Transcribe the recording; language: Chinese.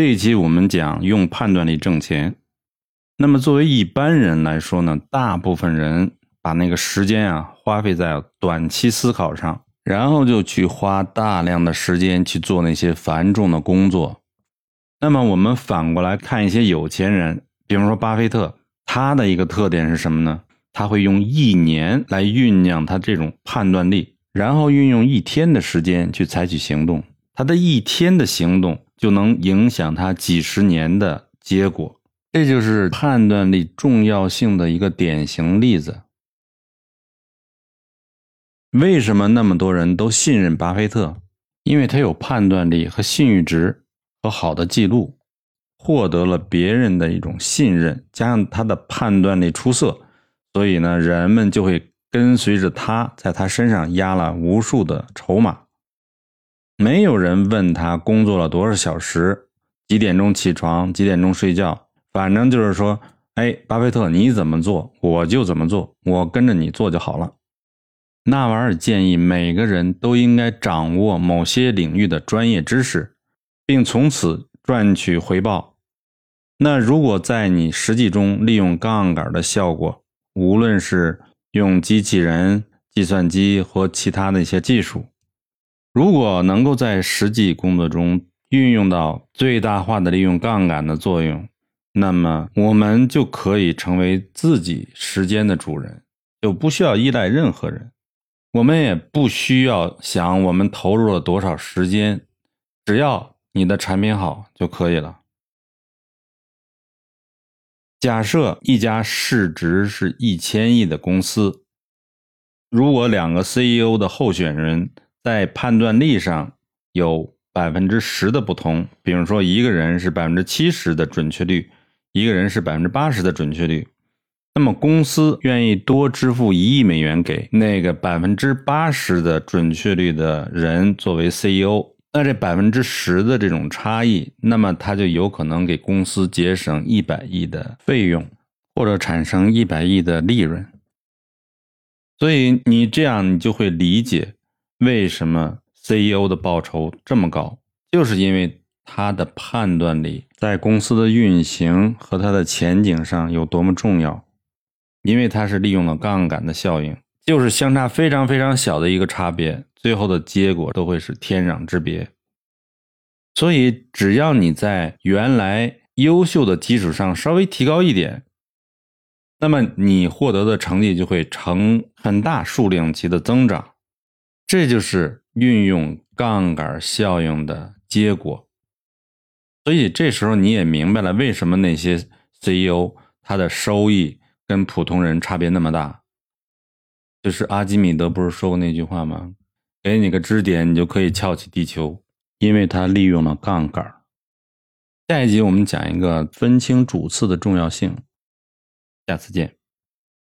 这一期我们讲用判断力挣钱。那么作为一般人来说呢，大部分人把那个时间啊花费在短期思考上，然后就去花大量的时间去做那些繁重的工作。那么我们反过来看一些有钱人，比方说巴菲特，他的一个特点是什么呢？他会用一年来酝酿他这种判断力，然后运用一天的时间去采取行动。他的一天的行动就能影响他几十年的结果，这就是判断力重要性的一个典型例子。为什么那么多人都信任巴菲特？因为他有判断力和信誉值。和好的记录，获得了别人的一种信任，加上他的判断力出色，所以呢，人们就会跟随着他，在他身上压了无数的筹码。没有人问他工作了多少小时，几点钟起床，几点钟睡觉，反正就是说，哎，巴菲特你怎么做，我就怎么做，我跟着你做就好了。纳瓦尔建议每个人都应该掌握某些领域的专业知识。并从此赚取回报。那如果在你实际中利用杠杆的效果，无论是用机器人、计算机或其他的一些技术，如果能够在实际工作中运用到最大化的利用杠杆的作用，那么我们就可以成为自己时间的主人，就不需要依赖任何人。我们也不需要想我们投入了多少时间，只要。你的产品好就可以了。假设一家市值是一千亿的公司，如果两个 CEO 的候选人在判断力上有百分之十的不同，比如说一个人是百分之七十的准确率，一个人是百分之八十的准确率，那么公司愿意多支付一亿美元给那个百分之八十的准确率的人作为 CEO。那这百分之十的这种差异，那么他就有可能给公司节省一百亿的费用，或者产生一百亿的利润。所以你这样，你就会理解为什么 CEO 的报酬这么高，就是因为他的判断力在公司的运行和它的前景上有多么重要，因为它是利用了杠杆的效应。就是相差非常非常小的一个差别，最后的结果都会是天壤之别。所以，只要你在原来优秀的基础上稍微提高一点，那么你获得的成绩就会呈很大数量级的增长。这就是运用杠杆效应的结果。所以这时候你也明白了为什么那些 CEO 他的收益跟普通人差别那么大。就是阿基米德不是说过那句话吗？给你个支点，你就可以撬起地球，因为他利用了杠杆。下一集我们讲一个分清主次的重要性，下次见。